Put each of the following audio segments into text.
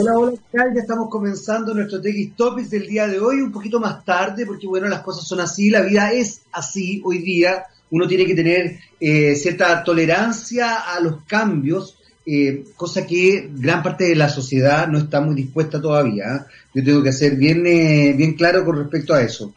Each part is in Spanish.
Hola, hola, ¿qué tal? Ya estamos comenzando nuestro TX Topics del día de hoy, un poquito más tarde, porque bueno, las cosas son así, la vida es así hoy día, uno tiene que tener eh, cierta tolerancia a los cambios, eh, cosa que gran parte de la sociedad no está muy dispuesta todavía. ¿eh? Yo tengo que ser bien, bien claro con respecto a eso.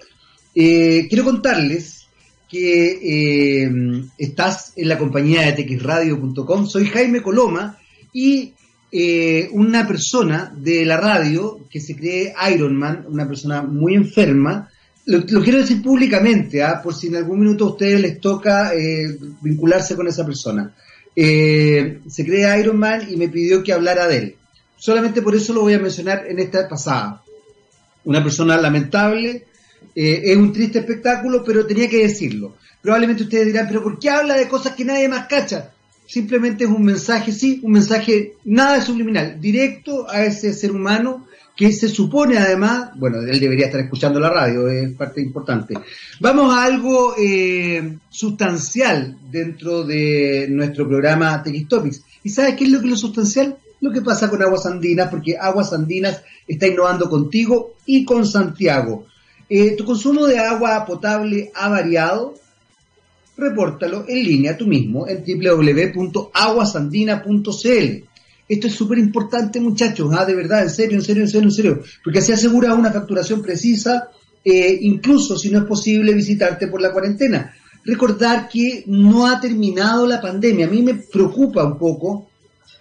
quiero contarles que estás en la compañía de txradio.com, soy Jaime Coloma y eh, una persona de la radio que se cree Iron Man, una persona muy enferma, lo, quiero decir públicamente, ¿ah? por si en algún minuto a ustedes les toca eh, vincularse con esa persona. Eh, se cree Iron Man y me pidió que hablara de él. Solamente por eso lo voy a mencionar en esta pasada. Una persona lamentable, es un triste espectáculo, pero tenía que decirlo. Probablemente ustedes dirán, pero ¿por qué habla de cosas que nadie más cacha? Simplemente es un mensaje, sí, un mensaje nada subliminal, directo a ese ser humano que se supone además, bueno, él debería estar escuchando la radio, es parte importante. Vamos a algo eh, sustancial dentro de nuestro programa TX Topics. ¿Y sabes qué es lo que es lo sustancial? Lo que pasa con Aguas Andinas, porque Aguas Andinas está innovando contigo y con Santiago. Eh, tu consumo de agua potable ha variado, repórtalo en línea tú mismo en www.aguasandina.cl. Esto es súper importante, muchachos, ¿ah? de verdad, en serio, en serio, en serio, en serio, porque así asegura una facturación precisa, eh, incluso si no es posible visitarte por la cuarentena. Recordar que no ha terminado la pandemia. A mí me preocupa un poco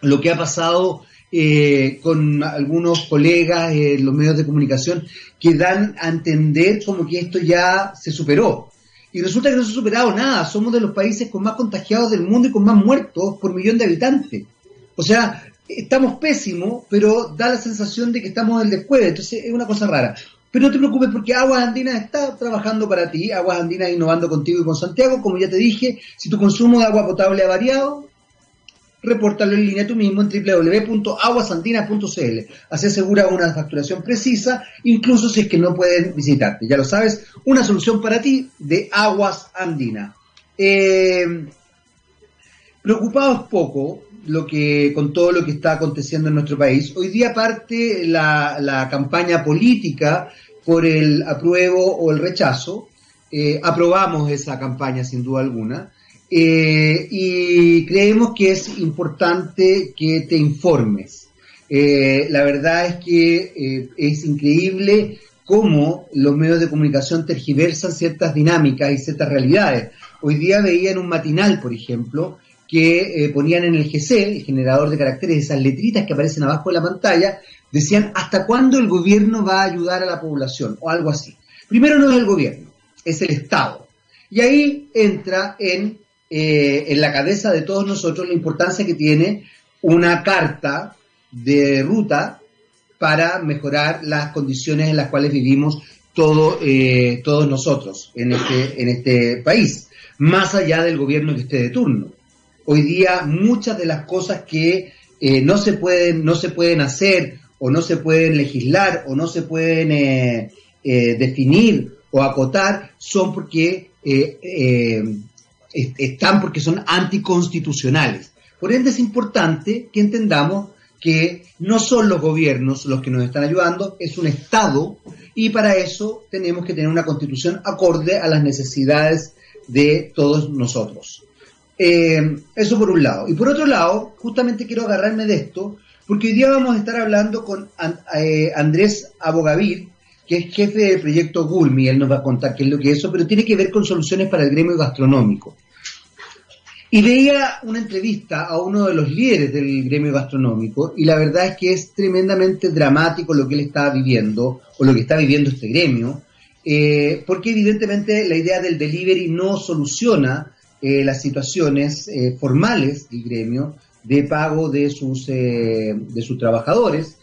lo que ha pasado eh, con algunos colegas en los medios de comunicación que dan a entender como que esto ya se superó. Y resulta que no se ha superado nada. Somos de los países con más contagiados del mundo y con más muertos por millón de habitantes. O sea, estamos pésimos, pero da la sensación de que estamos en el después. Entonces es una cosa rara. Pero no te preocupes porque Aguas Andinas está trabajando para ti. Aguas Andinas innovando contigo y con Santiago. Como ya te dije, si tu consumo de agua potable ha variado, repórtalo en línea tú mismo en www.aguasandinas.cl. Así asegura una facturación precisa, incluso si es que no pueden visitarte. Ya lo sabes, una solución para ti de Aguas Andinas. Eh, preocupados poco lo que, con todo lo que está aconteciendo en nuestro país. Hoy día parte la, campaña política por el apruebo o el rechazo. Eh, aprobamos esa campaña sin duda alguna. Eh, y creemos que es importante que te informes. Eh, la verdad es que eh, es increíble cómo los medios de comunicación tergiversan ciertas dinámicas y ciertas realidades. Hoy día veía en un matinal, por ejemplo, que ponían en el GC, el generador de caracteres, esas letritas que aparecen abajo de la pantalla, decían hasta cuándo el gobierno va a ayudar a la población o algo así. Primero no es el gobierno, es el Estado. Y ahí entra en eh, en la cabeza de todos nosotros la importancia que tiene una carta de ruta para mejorar las condiciones en las cuales vivimos todo, eh, todos nosotros en este, en este país, más allá del gobierno que esté de turno. Hoy día muchas de las cosas que eh, no, se pueden, no se pueden hacer o no se pueden legislar o no se pueden definir o acotar son porque están porque son anticonstitucionales. Por ende es importante que entendamos que no son los gobiernos los que nos están ayudando, es un Estado y para eso tenemos que tener una constitución acorde a las necesidades de todos nosotros. Eh, eso por un lado. Y por otro lado, justamente quiero agarrarme de esto, porque hoy día vamos a estar hablando con eh, Andrés Abogavir, que es jefe del proyecto Gulmi, él nos va a contar qué es lo que es eso, pero tiene que ver con soluciones para el gremio gastronómico. Y veía una entrevista a uno de los líderes del gremio gastronómico y la verdad es que es tremendamente dramático lo que él está viviendo o lo que está viviendo este gremio, eh, porque evidentemente la idea del delivery no soluciona eh, las situaciones eh, formales del gremio de pago de sus, de sus trabajadores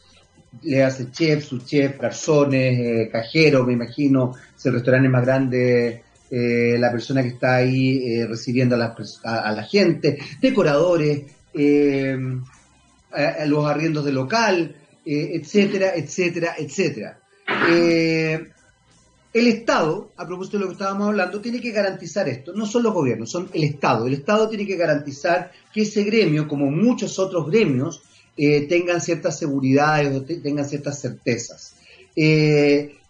le hace chef, su chef, garzones, eh, cajero, me imagino, es el restaurante más grande, eh, la persona que está ahí eh, recibiendo a la, a, gente, decoradores, los arriendos de local, etcétera, etcétera, etcétera. el Estado, a propósito de lo que estábamos hablando, tiene que garantizar esto. No son los gobiernos, son el Estado. El Estado tiene que garantizar que ese gremio, como muchos otros gremios, tengan ciertas seguridades o tengan ciertas certezas.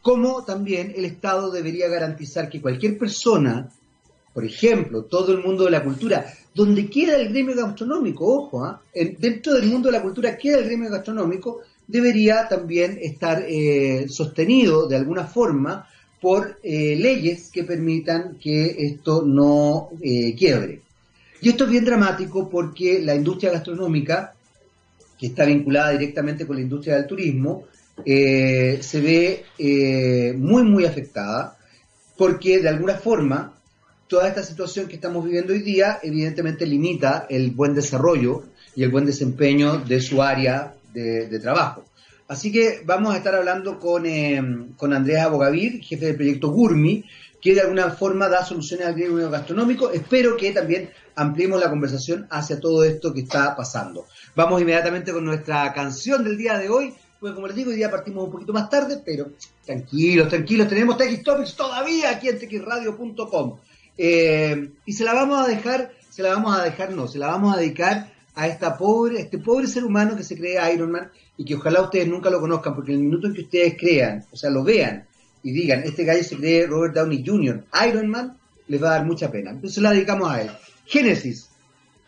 como también el Estado debería garantizar que cualquier persona, por ejemplo, todo el mundo de la cultura, donde queda el gremio gastronómico, ojo, ¿ah? dentro del mundo de la cultura queda el gremio gastronómico, debería también estar eh, sostenido de alguna forma por eh, leyes que permitan que esto no eh, quiebre. Y esto es bien dramático porque la industria gastronómica, que está vinculada directamente con la industria del turismo, se ve muy, muy afectada porque de alguna forma toda esta situación que estamos viviendo hoy día evidentemente limita el buen desarrollo y el buen desempeño de su área de, trabajo. Así que vamos a estar hablando con, eh, con Andrés Abogavir, jefe del proyecto Gurmi, que de alguna forma da soluciones al gremio gastronómico. Espero que también ampliemos la conversación hacia todo esto que está pasando. Vamos inmediatamente con nuestra canción del día de hoy. Pues como les digo, hoy día partimos un poquito más tarde, pero tranquilos, tranquilos, tenemos TX Topics todavía aquí en txradio.com. Eh, y se la vamos a dejar, se la vamos a dejar, no, se la vamos a dedicar a esta pobre, este pobre ser humano que se cree Iron Man y que ojalá ustedes nunca lo conozcan, porque el minuto en que ustedes crean, o sea, lo vean y digan, este gallo se cree Robert Downey Jr., Iron Man, les va a dar mucha pena. Entonces la dedicamos a él. Génesis.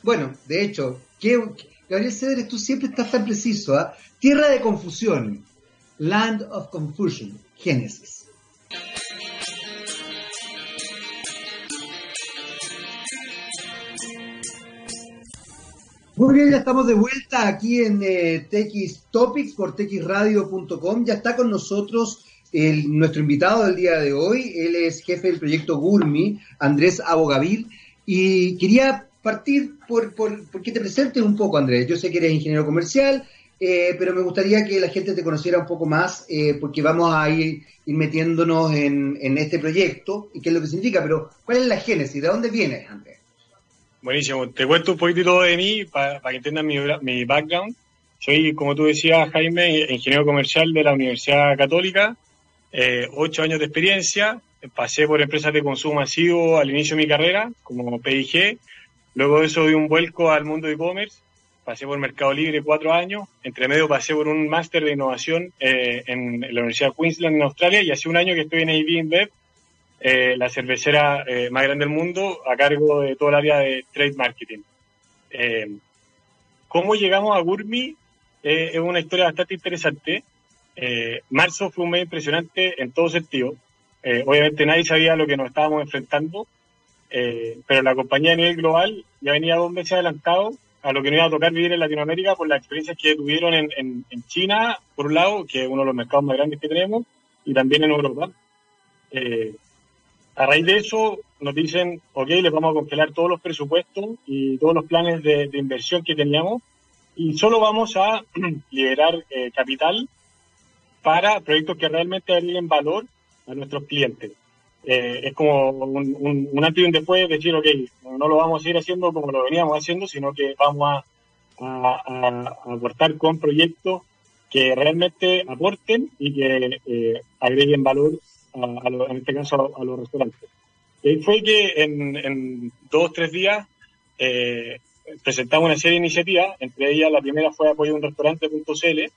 Bueno, de hecho, ¿qué, Gabriel Cedres, tú siempre estás tan preciso, ¿ah? Tierra de confusión. Land of Confusion. Génesis. Muy bien, ya estamos de vuelta aquí en eh, TX Topics por texradio.com. Ya está con nosotros el, nuestro invitado del día de hoy. Él es jefe del proyecto Gurmi, Andrés Abogavil. Y quería partir por, por, que te presentes un poco, Andrés. Yo sé que eres ingeniero comercial, eh, pero me gustaría que la gente te conociera un poco más, eh, porque vamos a ir, metiéndonos en, en, este proyecto y qué es lo que significa. Pero, ¿cuál es la génesis? ¿De dónde vienes, Andrés? Buenísimo. Te cuento un poquito de mí para, que entiendan mi, mi, background. Soy, como tú decías, Jaime, ingeniero comercial de la Universidad Católica. Eh, ocho años de experiencia. Pasé por empresas de consumo masivo al inicio de mi carrera, como PIG. Luego de eso di un vuelco al mundo de e-commerce. Pasé por Mercado Libre cuatro años. Entre medio pasé por un máster de innovación eh, en, la Universidad de Queensland en Australia y hace un año que estoy en AB InBev eh, la cervecera eh, más grande del mundo a cargo de todo el área de trade marketing. Eh, ¿Cómo llegamos a Gurmi? es una historia bastante interesante. Marzo fue un mes impresionante en todo sentido. obviamente nadie sabía lo que nos estábamos enfrentando, pero la compañía a nivel global ya venía dos meses adelantado a lo que nos iba a tocar vivir en Latinoamérica por las experiencias que tuvieron en, China, por un lado, que es uno de los mercados más grandes que tenemos, y también en Europa. Eh, a raíz de eso nos dicen, ok, les vamos a congelar todos los presupuestos y todos los planes de, inversión que teníamos y solo vamos a liberar eh, capital para proyectos que realmente agreguen valor a nuestros clientes. Eh, es como un, un, antes y un después de decir, ok, no lo vamos a seguir haciendo como lo veníamos haciendo, sino que vamos a, aportar con proyectos que realmente aporten y que eh, agreguen valor en este caso a, los restaurantes. Y fue que en, en dos o tres días eh, presentamos una serie de iniciativas, entre ellas la primera fue apoyo a un restaurante.cl,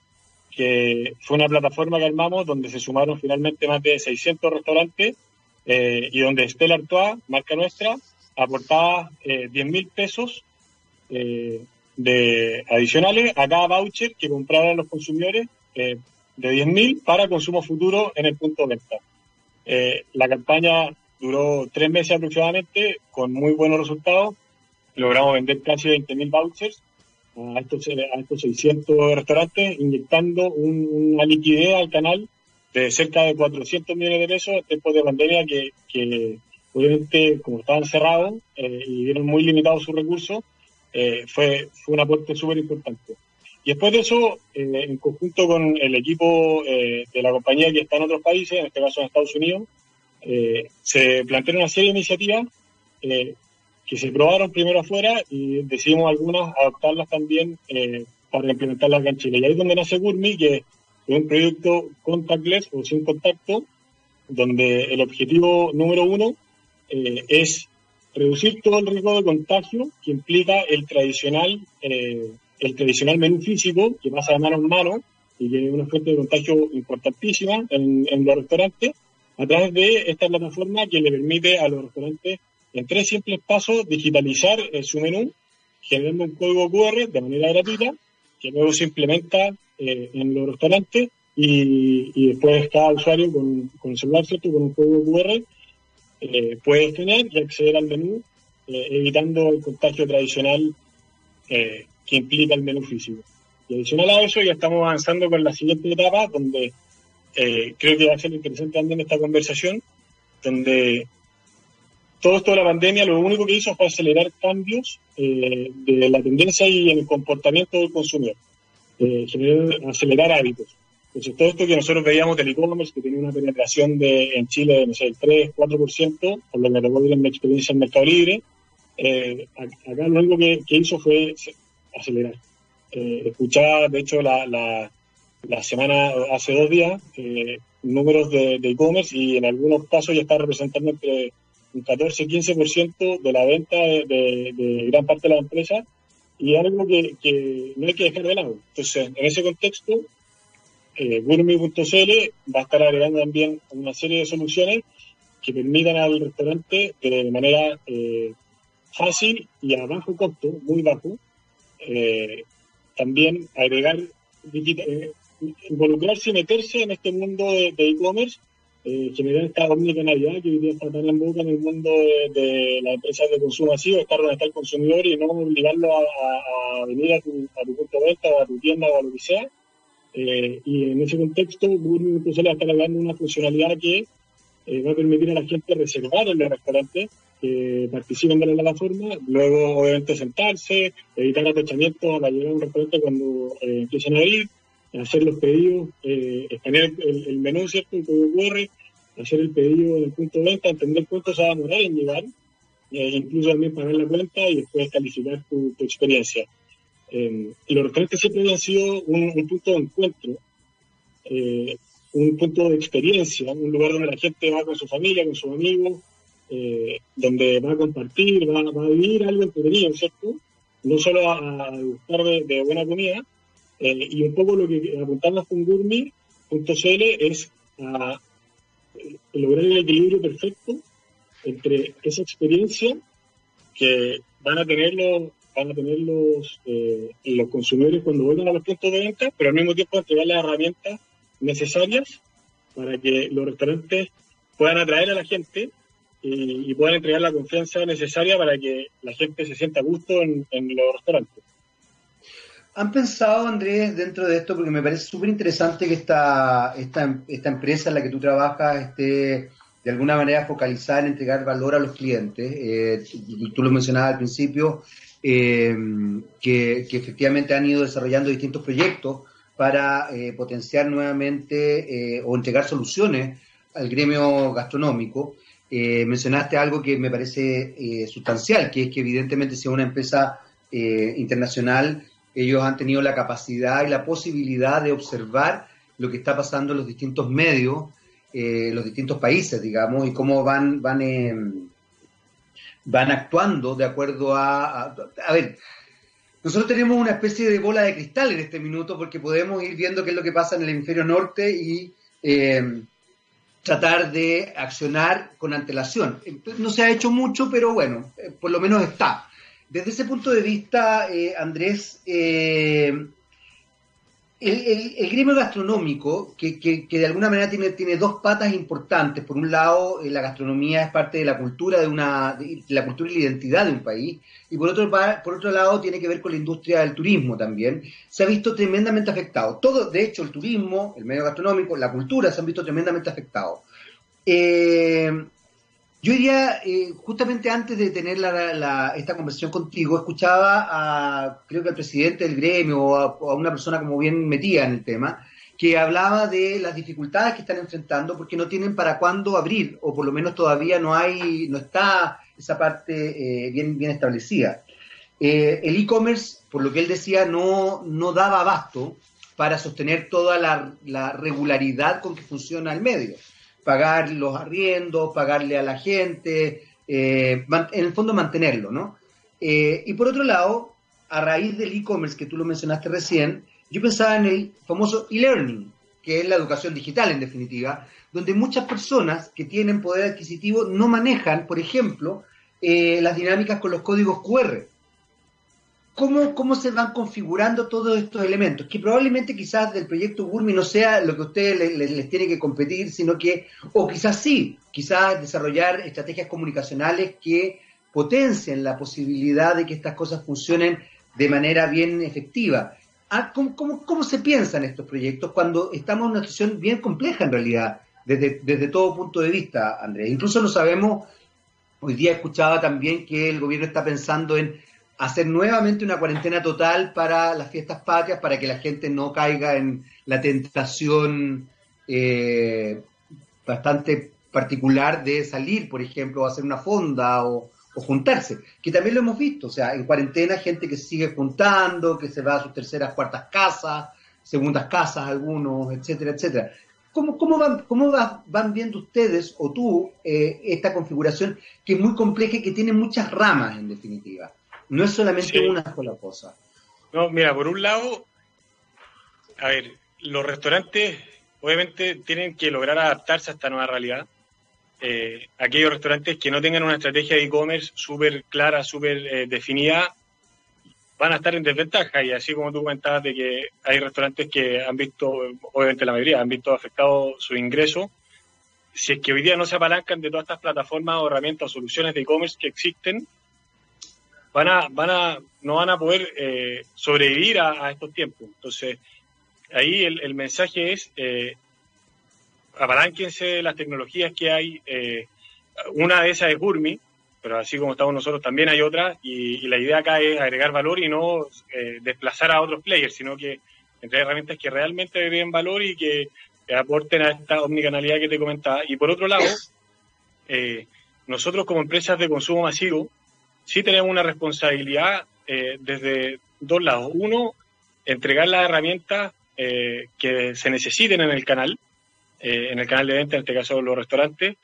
que fue una plataforma que armamos donde se sumaron finalmente más de 600 restaurantes eh, y donde Stella Artois, marca nuestra, aportaba eh, 10 mil pesos eh, de adicionales a cada voucher que compraran los consumidores eh, de 10 mil para consumo futuro en el punto de venta. Eh, la campaña duró tres meses aproximadamente, con muy buenos resultados. Logramos vender casi 20.000 vouchers a estos, a estos 600 restaurantes, inyectando una liquidez al canal de cerca de 400 millones de pesos después de pandemia que, que obviamente, como estaban cerrados eh, y vieron muy limitados sus recursos, eh, fue, fue un aporte súper importante. Y después de eso, en conjunto con el equipo eh, de la compañía que está en otros países, en este caso en Estados Unidos, se plantearon una serie de iniciativas que se probaron primero afuera y decidimos algunas adoptarlas también para implementarlas acá en Chile. Y ahí es donde nace Gurmi, que es un proyecto contactless o sin contacto, donde el objetivo número uno es reducir todo el riesgo de contagio que implica el tradicional el tradicional menú físico, que pasa de mano en mano y que es una fuente de contagio importantísima en, los restaurantes, a través de esta plataforma que le permite a los restaurantes en tres simples pasos digitalizar eh, su menú, generando un código QR de manera gratuita, que luego se implementa eh, en los restaurantes y, después cada usuario con, con el celular, ¿cierto? con un código QR, eh, puede escanear y acceder al menú, evitando el contagio tradicional que implica el menú físico. Y adicional a eso, ya estamos avanzando con la siguiente etapa, donde eh, creo que va a ser interesante también esta conversación, donde todo esto de la pandemia lo único que hizo fue acelerar cambios eh, de la tendencia y en el comportamiento del consumidor, eh, acelerar hábitos. Entonces, todo esto que nosotros veíamos del e-commerce, que tenía una penetración de, en Chile de, no sé, el 3, 4%, por lo que recuerdo en mi experiencia en Mercado Libre, acá lo único que, que hizo fue acelerar eh, escuchaba, de hecho, la, la, la, semana, hace dos días, eh, números de e-commerce y en algunos casos ya está representando entre un 14 y 15% de la venta de, gran parte de la empresa y algo que, no hay que dejar de lado. Entonces, en ese contexto, eh, va a estar agregando también una serie de soluciones que permitan al restaurante de manera eh, fácil y a bajo costo, muy bajo, eh, también agregar, eh, involucrarse y meterse en este mundo de e-commerce, eh, generar esta omnicanalidad que hoy día está tan en boca en el mundo de, las empresas de consumo masivo, estar donde está el consumidor y no obligarlo a, venir a tu, a tu, punto de venta o a tu tienda o a lo que sea. Eh, y en ese contexto, Google va a una funcionalidad que va a permitir a la gente reservar en el restaurante que participen de la plataforma, luego obviamente sentarse, evitar atachamientos a la llegada de un restaurante cuando eh, empiecen a abrir, hacer los pedidos, eh, escanear el, menú, ¿cierto? El código QR, hacer el pedido en el punto de venta, entender cuánto se va a demorar en llegar, eh, incluso también pagar la cuenta y después calificar tu, experiencia. Eh, los restaurantes siempre han sido un, punto de encuentro, eh, un punto de experiencia, un lugar donde la gente va con su familia, con sus amigos, eh, donde va a compartir, va, a vivir algo entretenido, ¿cierto? No solo a, gustar de, buena comida. Eh, y un poco lo que apuntamos con Gourmet.cl es a eh, lograr el equilibrio perfecto entre esa experiencia que van a tener los, van a tener los, los consumidores cuando vuelvan a los puntos de venta, pero al mismo tiempo entregar las herramientas necesarias para que los restaurantes puedan atraer a la gente y, puedan entregar la confianza necesaria para que la gente se sienta a gusto en, los restaurantes. ¿Han pensado, Andrés, dentro de esto, porque me parece súper interesante que esta, esta, esta empresa en la que tú trabajas esté de alguna manera focalizada en entregar valor a los clientes? Eh, tú lo mencionabas al principio, eh, que, efectivamente han ido desarrollando distintos proyectos para eh, potenciar nuevamente o entregar soluciones al gremio gastronómico. Eh, mencionaste algo que me parece eh, sustancial, que es que evidentemente si es una empresa eh, internacional, ellos han tenido la capacidad y la posibilidad de observar lo que está pasando en los distintos medios, los distintos países, digamos, y cómo van, van, em, van actuando de acuerdo a, a... A ver, nosotros tenemos una especie de bola de cristal en este minuto porque podemos ir viendo qué es lo que pasa en el hemisferio norte y em, tratar de accionar con antelación. No se ha hecho mucho, pero bueno, eh, por lo menos está. Desde ese punto de vista, eh, Andrés, eh, el, gremio gastronómico, que, de alguna manera tiene, dos patas importantes. Por un lado, la gastronomía es parte de la cultura de una, la cultura y la identidad de un país, y por otro, por otro lado tiene que ver con la industria del turismo también. Se ha visto tremendamente afectado. Todo, de hecho, el turismo, el medio gastronómico, la cultura se han visto tremendamente afectados. Eh, yo diría, eh, justamente antes de tener esta conversación contigo, escuchaba a, creo que al presidente del gremio o a, una persona como bien metida en el tema, que hablaba de las dificultades que están enfrentando porque no tienen para cuándo abrir, o por lo menos todavía no hay, no está esa parte eh, bien, bien establecida. el e-commerce, por lo que él decía, no, no daba abasto para sostener toda la regularidad con que funciona el medio pagar los arriendos, pagarle a la gente, eh, en el fondo mantenerlo, ¿no? Eh, y por otro lado, a raíz del e-commerce que tú lo mencionaste recién, yo pensaba en el famoso e-learning, que es la educación digital en definitiva, donde muchas personas que tienen poder adquisitivo no manejan, por ejemplo, eh, las dinámicas con los códigos QR. ¿Cómo, ¿Cómo se van configurando todos estos elementos? Que probablemente quizás del proyecto Gurmi no sea lo que a ustedes les, tiene que competir, sino que, o quizás sí, quizás desarrollar estrategias comunicacionales que potencien la posibilidad de que estas cosas funcionen de manera bien efectiva. Ah, ¿Cómo, cómo, cómo se piensan estos proyectos cuando estamos en una situación bien compleja en realidad, desde, desde todo punto de vista, Andrés? Incluso no sabemos, hoy día escuchaba también que el gobierno está pensando en hacer nuevamente una cuarentena total para las fiestas patrias, para que la gente no caiga en la tentación eh, bastante particular de salir, por ejemplo, a hacer una fonda o, juntarse, que también lo hemos visto, o sea, en cuarentena gente que sigue juntando, que se va a sus terceras, cuartas casas, segundas casas algunos, etcétera, etcétera. ¿Cómo, cómo, van, cómo van viendo ustedes o tú eh, esta configuración que es muy compleja y que tiene muchas ramas en definitiva? No es solamente una sola cosa. No, mira, por un lado, a ver, los restaurantes obviamente tienen que lograr adaptarse a esta nueva realidad eh, aquellos restaurantes que no tengan una estrategia de e-commerce súper clara, súper eh, definida, van a estar en desventaja. Y así como tú comentabas de que hay restaurantes que han visto, obviamente la mayoría, han visto afectado su ingreso, si es que hoy día no se apalancan de todas estas plataformas o herramientas o soluciones de e-commerce que existen, van a, van a, no van a poder eh, sobrevivir a, estos tiempos. Entonces, ahí el, el mensaje es eh, las tecnologías que hay. Eh, una de esas es Gurmi, pero así como estamos nosotros también hay otras, y, la idea acá es agregar valor y no eh, desplazar a otros players, sino que entre herramientas que realmente agreguen valor y que, aporten a esta omnicanalidad que te comentaba. Y por otro lado, eh, nosotros como empresas de consumo masivo sí tenemos una responsabilidad desde dos lados. Uno, entregar las herramientas que se necesiten en el canal, eh, en el canal de venta, en este caso los restaurantes,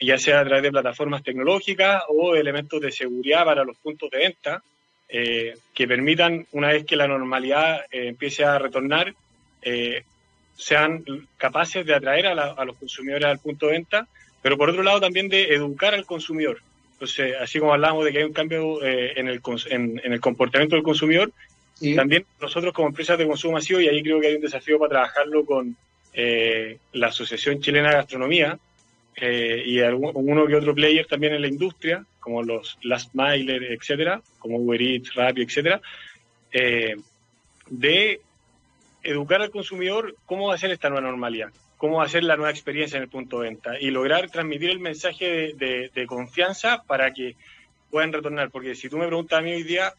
ya sea a través de plataformas tecnológicas o elementos de seguridad para los puntos de venta, eh, que permitan, una vez que la normalidad eh, empiece a retornar, sean capaces de atraer a, los consumidores al punto de venta, pero por otro lado también de educar al consumidor. Entonces, así como hablamos de que hay un cambio en el, en, el comportamiento del consumidor, también nosotros como empresas de consumo masivo, y ahí creo que hay un desafío para trabajarlo con, eh, la Asociación Chilena de Gastronomía eh, y uno que otro player también en la industria, como los Last Miler, etcétera, como Uber Eats, Rappi, etcétera, eh, de educar al consumidor cómo va a ser esta nueva normalidad, cómo va a ser la nueva experiencia en el punto de venta y lograr transmitir el mensaje de, confianza para que puedan retornar. Porque si tú me preguntas a mí hoy día,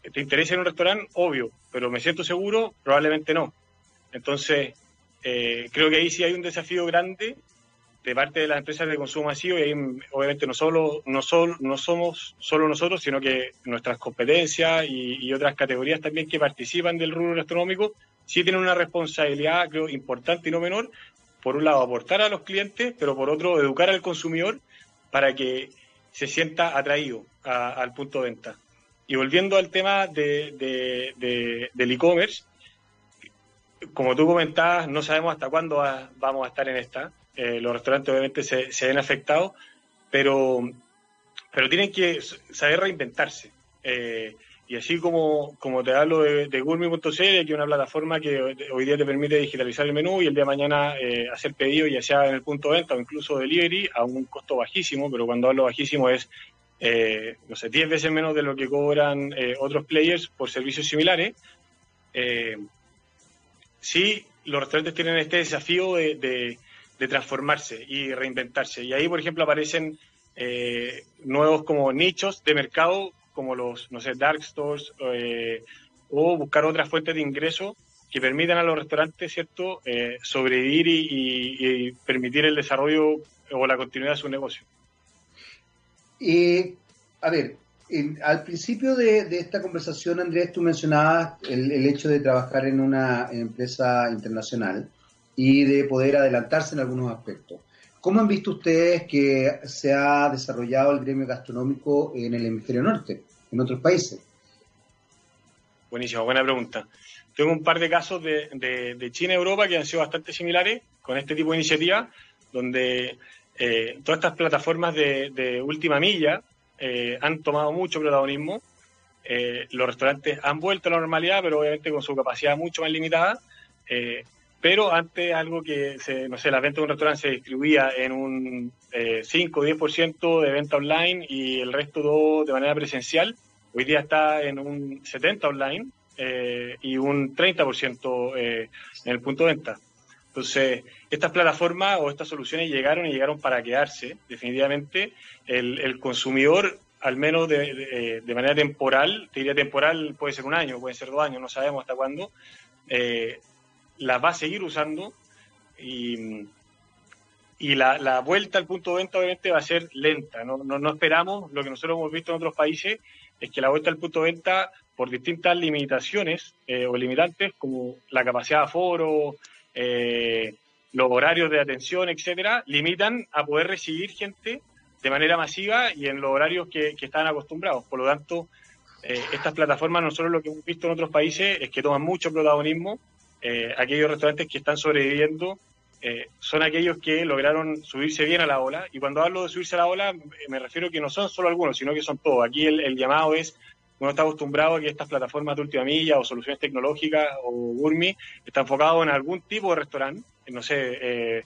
¿te interesa en un restaurante? Obvio, pero ¿me siento seguro? Probablemente no. Entonces, eh, creo que ahí sí hay un desafío grande de parte de las empresas de consumo masivo y ahí obviamente no solo no solo no somos solo nosotros sino que nuestras competencias y, otras categorías también que participan del rubro gastronómico sí tienen una responsabilidad creo importante y no menor por un lado aportar a los clientes pero por otro educar al consumidor para que se sienta atraído al punto de venta y volviendo al tema de, del e-commerce como tú comentabas, no sabemos hasta cuándo vamos a estar en esta. Eh, los restaurantes obviamente se, se, ven afectados, pero, pero tienen que saber reinventarse. Eh, y así como, como te hablo de, de Gourmet.cl, que es una plataforma que hoy día te permite digitalizar el menú y el día de mañana eh, hacer pedido, ya sea en el punto de venta o incluso delivery, a un costo bajísimo, pero cuando hablo bajísimo es, no sé, 10 veces menos de lo que cobran otros players por servicios similares sí los restaurantes tienen este desafío de, transformarse y reinventarse. Y ahí, por ejemplo, aparecen eh, nuevos como nichos de mercado, como los, no sé, dark stores, eh, o buscar otras fuentes de ingreso que permitan a los restaurantes, ¿cierto?, eh, sobrevivir y, permitir el desarrollo o la continuidad de su negocio. a ver, al principio de, esta conversación, Andrés, tú mencionabas el, hecho de trabajar en una empresa internacional y de poder adelantarse en algunos aspectos. ¿Cómo han visto ustedes que se ha desarrollado el gremio gastronómico en el hemisferio norte, en otros países? Buenísimo, buena pregunta. Tengo un par de casos de, de, China y Europa que han sido bastante similares con este tipo de iniciativa, donde eh, todas estas plataformas de, última milla eh, han tomado mucho protagonismo. Eh, los restaurantes han vuelto a la normalidad, pero obviamente con su capacidad mucho más limitada. pero antes algo que, se, no sé, la venta de un restaurante se distribuía en un 5 o 10% de venta online y el resto todo de manera presencial. Hoy día está en un 70 online y un 30% en el punto de venta. Entonces, estas plataformas o estas soluciones llegaron y llegaron para quedarse. Definitivamente, el, consumidor, al menos de, manera temporal, te diría temporal, puede ser un año, puede ser dos años, no sabemos hasta cuándo, eh, las va a seguir usando y, la, vuelta al punto de venta obviamente va a ser lenta. No, no, esperamos, lo que nosotros hemos visto en otros países, es que la vuelta al punto de venta, por distintas limitaciones eh, o limitantes, como la capacidad de aforo, eh, los horarios de atención, etcétera, limitan a poder recibir gente de manera masiva y en los horarios que, están acostumbrados. Por lo tanto, eh, estas plataformas, nosotros lo que hemos visto en otros países es que toman mucho protagonismo. Aquellos restaurantes que están sobreviviendo son aquellos que lograron subirse bien a la ola. Y cuando hablo de subirse a la ola, me refiero que no son solo algunos, sino que son todos. Aquí el, el llamado es uno está acostumbrado a que estas plataformas de última milla o soluciones tecnológicas o Gurmi están enfocados en algún tipo de restaurante, no sé, eh,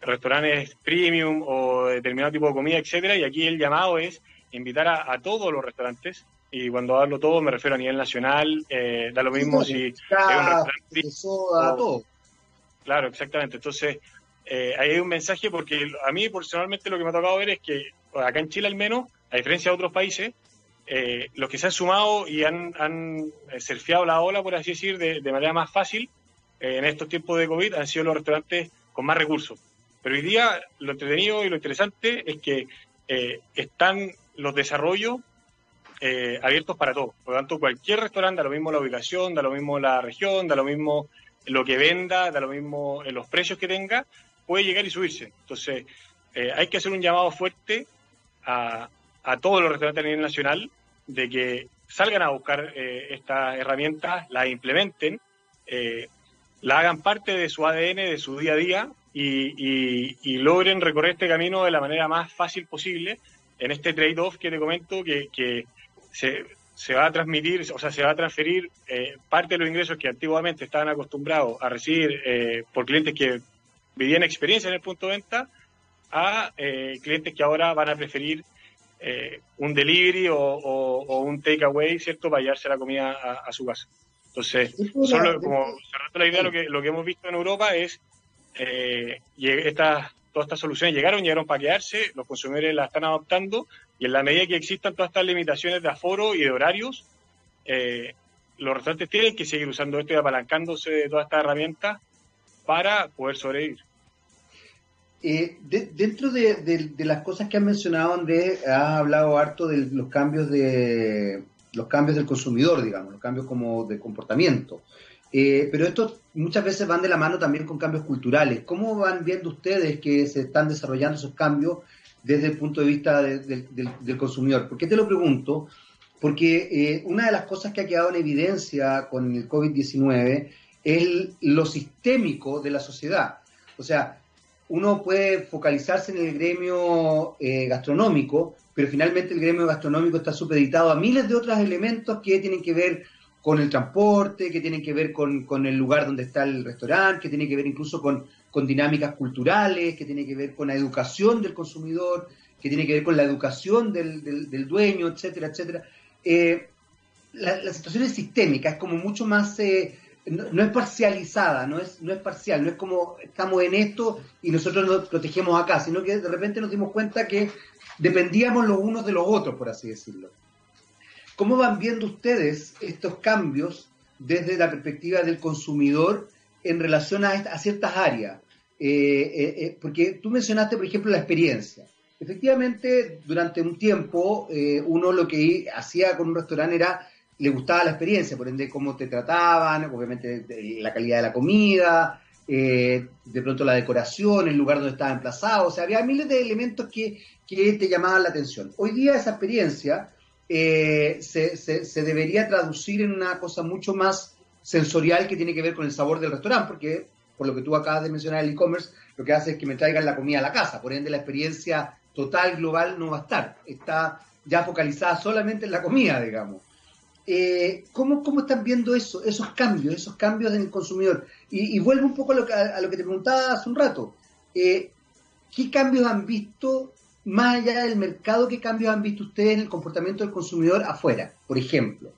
restaurantes premium o determinado tipo de comida, etcétera, y aquí el llamado es invitar a, todos los restaurantes, y cuando hablo todo me refiero a nivel nacional, eh, da lo mismo si es un restaurante a todo. Claro, exactamente. Entonces, eh, ahí hay un mensaje porque a mí personalmente lo que me ha tocado ver es que acá en Chile al menos, a diferencia de otros países, eh, los que se han sumado y han, eh, surfeado la ola, por así decir, de, manera más fácil eh, en estos tiempos de COVID han sido los restaurantes con más recursos. Pero hoy día lo entretenido y lo interesante es que están los desarrollos abiertos para todos. Por lo tanto, cualquier restaurante, da lo mismo la ubicación, da lo mismo la región, da lo mismo lo que venda, da lo mismo los precios que tenga, puede llegar y subirse. Entonces, hay que hacer un llamado fuerte a, a todos los restaurantes a nivel nacional de que salgan a buscar eh, estas herramientas, las implementen, eh, la hagan parte de su ADN, de su día a día y, logren recorrer este camino de la manera más fácil posible en este trade-off que te comento que, se, va a transmitir, o sea, se va a transferir eh, parte de los ingresos que antiguamente estaban acostumbrados a recibir por clientes que vivían experiencia en el punto de venta a clientes que ahora van a preferir eh, un delivery o, un takeaway, ¿cierto?, para llevarse la comida a, su casa. Entonces, solo como cerrando la idea, lo que, lo que hemos visto en Europa es eh, estas, todas estas soluciones llegaron, llegaron para quedarse, los consumidores las están adoptando y en la medida que existan todas estas limitaciones de aforo y de horarios, eh, los restaurantes tienen que seguir usando esto y apalancándose de todas estas herramientas para poder sobrevivir. Eh, dentro de, las cosas que han mencionado, Andrés, ha hablado harto de los cambios de los cambios del consumidor, digamos, los cambios como de comportamiento. Eh, pero estos muchas veces van de la mano también con cambios culturales. ¿Cómo van viendo ustedes que se están desarrollando esos cambios desde el punto de vista del consumidor? ¿Por qué te lo pregunto? Porque eh, una de las cosas que ha quedado en evidencia con el COVID-19 es lo sistémico de la sociedad. O sea, uno puede focalizarse en el gremio eh, gastronómico, pero finalmente el gremio gastronómico está supeditado a miles de otros elementos que tienen que ver con el transporte, que tienen que ver con, el lugar donde está el restaurante, que tienen que ver incluso con, dinámicas culturales, que tiene que ver con la educación del consumidor, que tiene que ver con la educación del, dueño, etcétera, etcétera. Eh, la, situación es sistémica, es como mucho más... Eh, no, es parcializada, no es, no es parcial, no es como estamos en esto y nosotros nos protegemos acá, sino que de repente nos dimos cuenta que dependíamos los unos de los otros, por así decirlo. ¿Cómo van viendo ustedes estos cambios desde la perspectiva del consumidor en relación a, ciertas áreas? Eh, eh, eh, porque tú mencionaste, por ejemplo, la experiencia. Efectivamente, durante un tiempo, uno lo que hacía con un restaurante era le gustaba la experiencia, por ende cómo te trataban, obviamente la calidad de la comida, de pronto la decoración, el lugar donde estaba emplazado, o sea, había miles de elementos que, te llamaban la atención. Hoy día esa experiencia se, debería traducir en una cosa mucho más sensorial que tiene que ver con el sabor del restaurante, porque por lo que tú acabas de mencionar el e-commerce, lo que hace es que me traigan la comida a la casa, por ende la experiencia total, global, no va a estar, está ya focalizada solamente en la comida, digamos. Eh, ¿cómo, ¿cómo, están viendo eso, esos cambios, esos cambios en el consumidor? Y, vuelvo un poco a lo, que, a lo que te preguntaba hace un rato. Eh, ¿Qué cambios han visto, más allá del mercado, qué cambios han visto ustedes en el comportamiento del consumidor afuera, por ejemplo?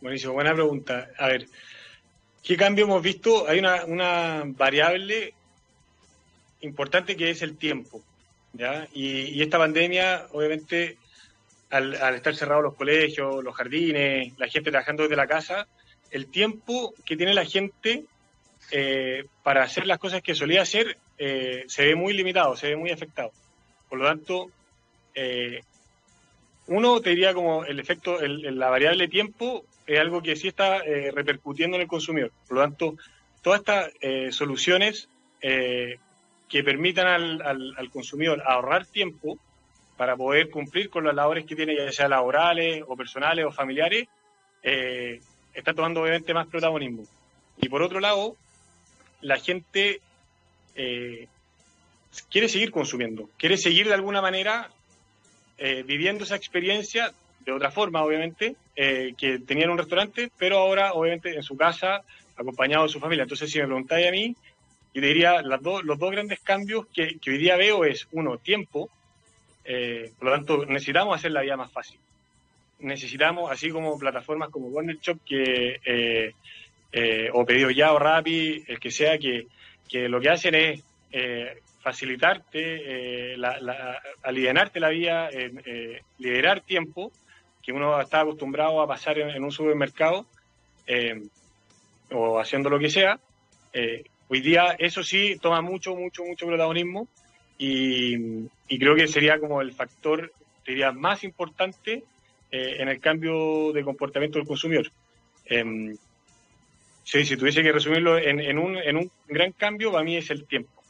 Buenísimo, buena pregunta. A ver, ¿qué cambio hemos visto? Hay una, una variable importante que es el tiempo. ¿ya? Y, esta pandemia, obviamente, al, estar cerrados los colegios, los jardines, la gente trabajando desde la casa, el tiempo que tiene la gente eh, para hacer las cosas que solía hacer eh, se ve muy limitado, se ve muy afectado. Por lo tanto, eh, uno te diría como el efecto, el, la variable tiempo es algo que sí está repercutiendo en el consumidor. Por lo tanto, todas estas soluciones que permitan al, al consumidor ahorrar tiempo, para poder cumplir con las labores que tiene, ya sea laborales o personales o familiares, eh, está tomando obviamente más protagonismo. Y por otro lado, la gente eh, quiere seguir consumiendo, quiere seguir de alguna manera eh, viviendo esa experiencia de otra forma, obviamente, que tenía en un restaurante, pero ahora, obviamente, en su casa, acompañado de su familia. Entonces, si me preguntáis a mí, yo diría, las los dos grandes cambios que, que hoy día veo es, uno, tiempo, eh, por lo tanto, necesitamos hacer la vida más fácil. Necesitamos, así como plataformas como Warner Shop, que, eh, eh, o Pedido Ya o Rappi, el que sea, que, que lo que hacen es facilitarte, la, alivianarte la vida, liderar tiempo, que uno está acostumbrado a pasar en, un supermercado o haciendo lo que sea. hoy día eso sí toma mucho, mucho, mucho protagonismo y, creo que sería como el factor, diría, más importante eh, en el cambio de comportamiento del consumidor. Eh, si tuviese que resumirlo en, un, en un gran cambio, para mí es el tiempo.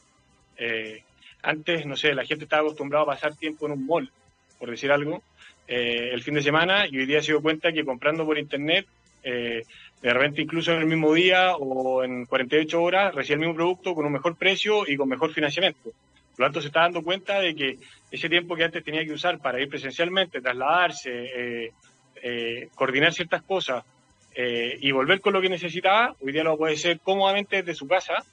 Eh, antes, no sé, la gente estaba acostumbrada a pasar tiempo en un mall, por decir algo, eh, el fin de semana, y hoy día se dio cuenta que comprando por internet, de repente incluso en el mismo día o en 48 horas, recibe el mismo producto con un mejor precio y con mejor financiamiento. Por lo tanto, se está dando cuenta de que ese tiempo que antes tenía que usar para ir presencialmente, trasladarse, eh, eh, coordinar ciertas cosas eh, y volver con lo que necesitaba, hoy día lo puede hacer cómodamente desde su casa,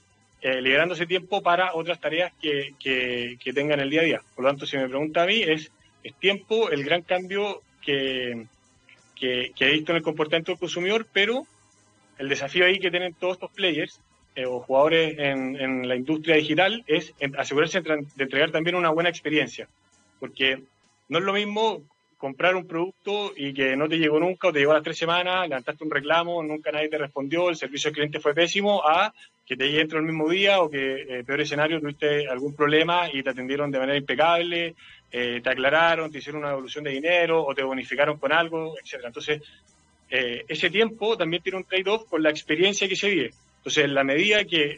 liberando ese tiempo para otras tareas que, que, tenga en el día a día. Por lo tanto, si me pregunta a mí, es, es tiempo el gran cambio que, que, que he visto en el comportamiento del consumidor, pero el desafío ahí que tienen todos estos players eh, o jugadores en, la industria digital es asegurarse de entregar también una buena experiencia. Porque no es lo mismo comprar un producto y que no te llegó nunca o te llegó a las tres semanas, levantaste un reclamo, nunca nadie te respondió, el servicio al cliente fue pésimo, a que te dentro del mismo día o que, eh, peor escenario, tuviste algún problema y te atendieron de manera impecable, eh, te aclararon, te hicieron una devolución de dinero o te bonificaron con algo, etcétera. Entonces, ese tiempo también tiene un trade-off con la experiencia que se vive. Entonces, en la medida que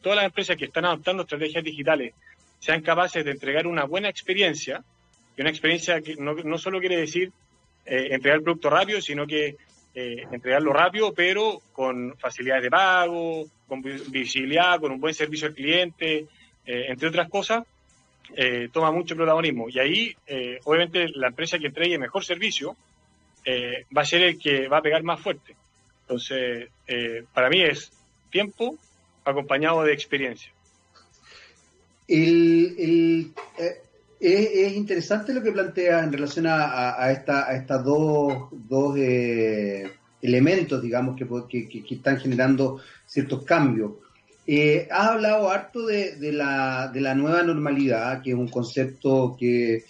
todas las empresas que están adoptando estrategias digitales sean capaces de entregar una buena experiencia, y una experiencia que no, solo quiere decir eh, entregar el producto rápido, sino que eh, entregarlo rápido, pero con facilidades de pago, con visibilidad, con un buen servicio al cliente, eh, entre otras cosas, toma mucho protagonismo. Y ahí, obviamente, la empresa que entregue mejor servicio va a ser el que va a pegar más fuerte. Entonces, para mí es tiempo acompañado de experiencia. El, eh, es, interesante lo que plantea en relación a, a, esta, a estas dos, eh, elementos, digamos, que, están generando ciertos cambios. Eh, has hablado harto de, la, nueva normalidad, que es un concepto que,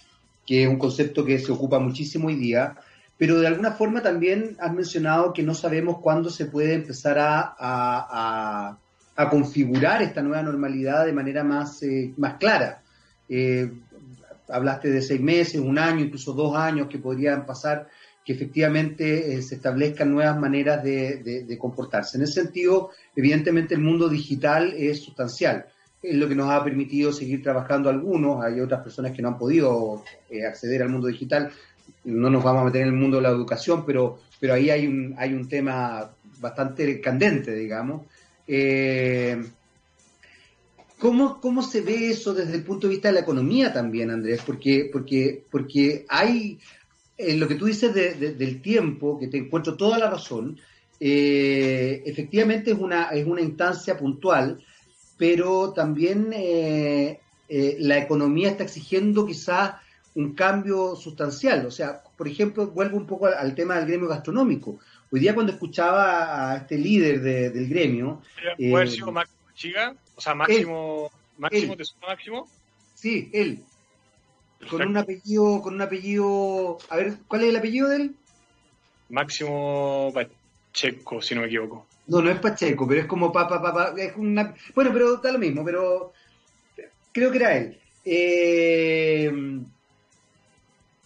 es un concepto que se ocupa muchísimo hoy día pero de alguna forma también has mencionado que no sabemos cuándo se puede empezar a, a, configurar esta nueva normalidad de manera más, eh, más clara. Eh, hablaste de seis meses, un año, incluso dos años que podrían pasar, que efectivamente eh, se establezcan nuevas maneras de, comportarse. En ese sentido, evidentemente el mundo digital es sustancial. Es lo que nos ha permitido seguir trabajando algunos, hay otras personas que no han podido acceder al mundo digital no nos vamos a meter en el mundo de la educación, pero, pero ahí hay un, hay un tema bastante candente, digamos. Eh, ¿cómo, ¿Cómo se ve eso desde el punto de vista de la economía también, Andrés? Porque, porque, porque hay, en lo que tú dices del tiempo, que te encuentro toda la razón, eh, efectivamente es una, es una instancia puntual, pero también eh, la economía está exigiendo quizás un cambio sustancial. O sea, por ejemplo, vuelvo un poco al, tema del gremio gastronómico. Hoy día cuando escuchaba a este líder del gremio... ¿Puede haber sido Máximo Chiga? O sea, Máximo... ¿Máximo te suena Máximo? Sí, él. Con un apellido, con un apellido... A ver, ¿cuál es el apellido de él? Máximo Pacheco, si no me equivoco. No, no es Pacheco, pero es como papá, papá, es una... Bueno, pero está lo mismo, pero creo que era él. Eh,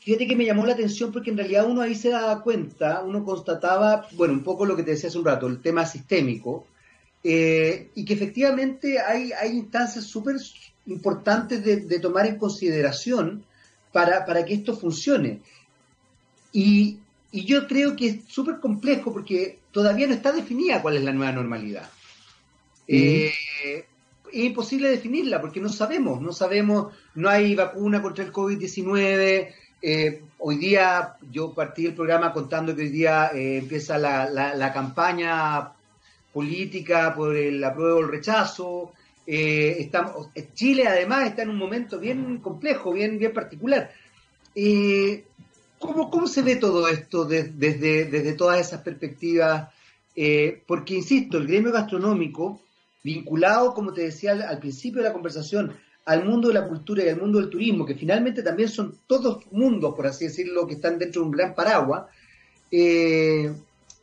Fíjate que me llamó la atención porque en realidad uno ahí se daba cuenta, uno constataba, bueno, un poco lo que te decía hace un rato, el tema sistémico, eh, y que efectivamente hay, hay instancias súper importantes de, tomar en consideración para, que esto funcione. Y, yo creo que es súper complejo porque todavía no está definida cuál es la nueva normalidad. Eh, es imposible definirla porque no sabemos, no sabemos, no hay vacuna contra el COVID-19, eh, hoy día yo partí el programa contando que hoy día eh, empieza la, campaña política por el apruebo o el rechazo. Eh, estamos, Chile además está en un momento bien complejo, bien, bien particular. ¿cómo, ¿Cómo se ve todo esto desde, desde todas esas perspectivas? porque, insisto, el gremio gastronómico, vinculado, como te decía al principio de la conversación, al mundo de la cultura y al mundo del turismo, que finalmente también son todos mundos, por así decirlo, que están dentro de un gran paraguas, eh,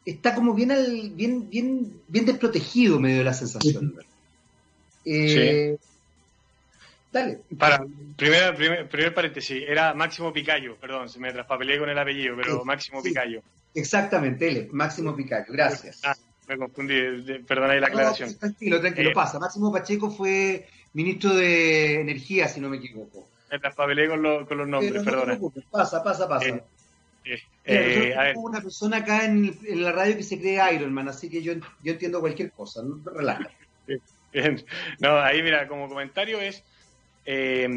está como bien, al, bien, bien, bien desprotegido medio de la sensación. Eh, dale. Para, primer, primer, paréntesis, era Máximo Picayo, perdón, se me traspapelé con el apellido, pero Máximo Picayo. Exactamente, él Máximo Picayo, gracias. Ah, me confundí, perdona la aclaración. tranquilo, tranquilo, eh, pasa. Máximo Pacheco fue ministro de Energía, si no me equivoco. Me traspabelé con, con los nombres, perdona. pasa, pasa, pasa. Eh, eh, eh una persona acá en, la radio que se cree Iron Man, así que yo, yo entiendo cualquier cosa, no relaja. No, ahí mira, como comentario es, eh,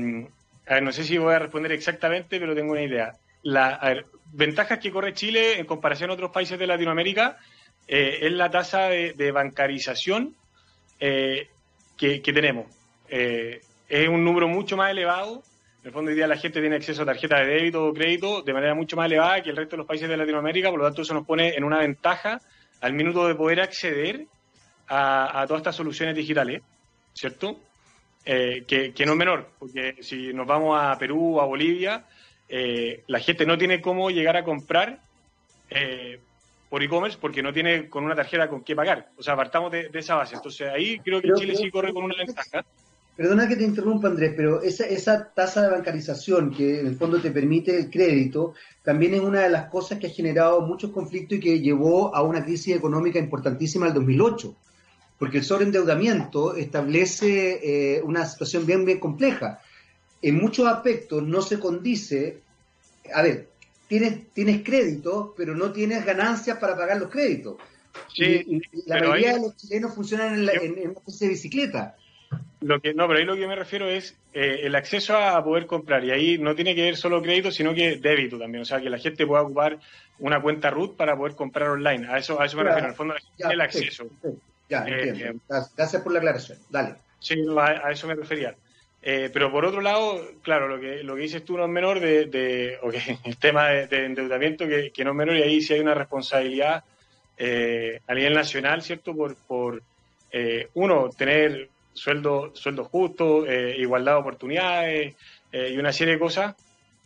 a ver, no sé si voy a responder exactamente, pero tengo una idea. La, a ver, ventajas que corre Chile en comparación a otros países de Latinoamérica es la tasa de, bancarización que, que, tenemos. Eh, es un número mucho más elevado. En el fondo, hoy día la gente tiene acceso a tarjetas de débito o crédito de manera mucho más elevada que el resto de los países de Latinoamérica, por lo tanto, eso nos pone en una ventaja al minuto de poder acceder a, todas estas soluciones digitales, ¿cierto? Eh, que, no es menor, porque si nos vamos a Perú o a Bolivia, eh, la gente no tiene cómo llegar a comprar por e-commerce porque no tiene con una tarjeta con qué pagar. O sea, apartamos de, esa base. Entonces ahí creo que Chile sí corre con una ventaja. Perdona que te interrumpa, Andrés, pero esa, esa tasa de bancarización que en el fondo te permite el crédito también es una de las cosas que ha generado muchos conflictos y que llevó a una crisis económica importantísima el 2008, porque el sobreendeudamiento establece eh, una situación bien, bien compleja. En muchos aspectos no se condice, a ver, tienes, tienes crédito, pero no tienes ganancias para pagar los créditos. Sí, la mayoría de los chilenos funcionan en, en una especie de bicicleta lo que, no, pero ahí lo que me refiero es eh, el acceso a poder comprar. Y ahí no tiene que ver solo crédito, sino que débito también. O sea, que la gente pueda ocupar una cuenta root para poder comprar online. A eso, a eso me refiero. En el fondo, el acceso. Ya, eh, entiendo. Gracias por la aclaración. Dale. Sí, a, eso me refería. Eh, pero por otro lado, claro, lo que, lo que dices tú no es menor de, de el tema de, endeudamiento que, que, no es menor y ahí sí hay una responsabilidad a nivel nacional, ¿cierto? Por, por uno, tener sueldo, sueldo justo, eh, igualdad de oportunidades eh, y una serie de cosas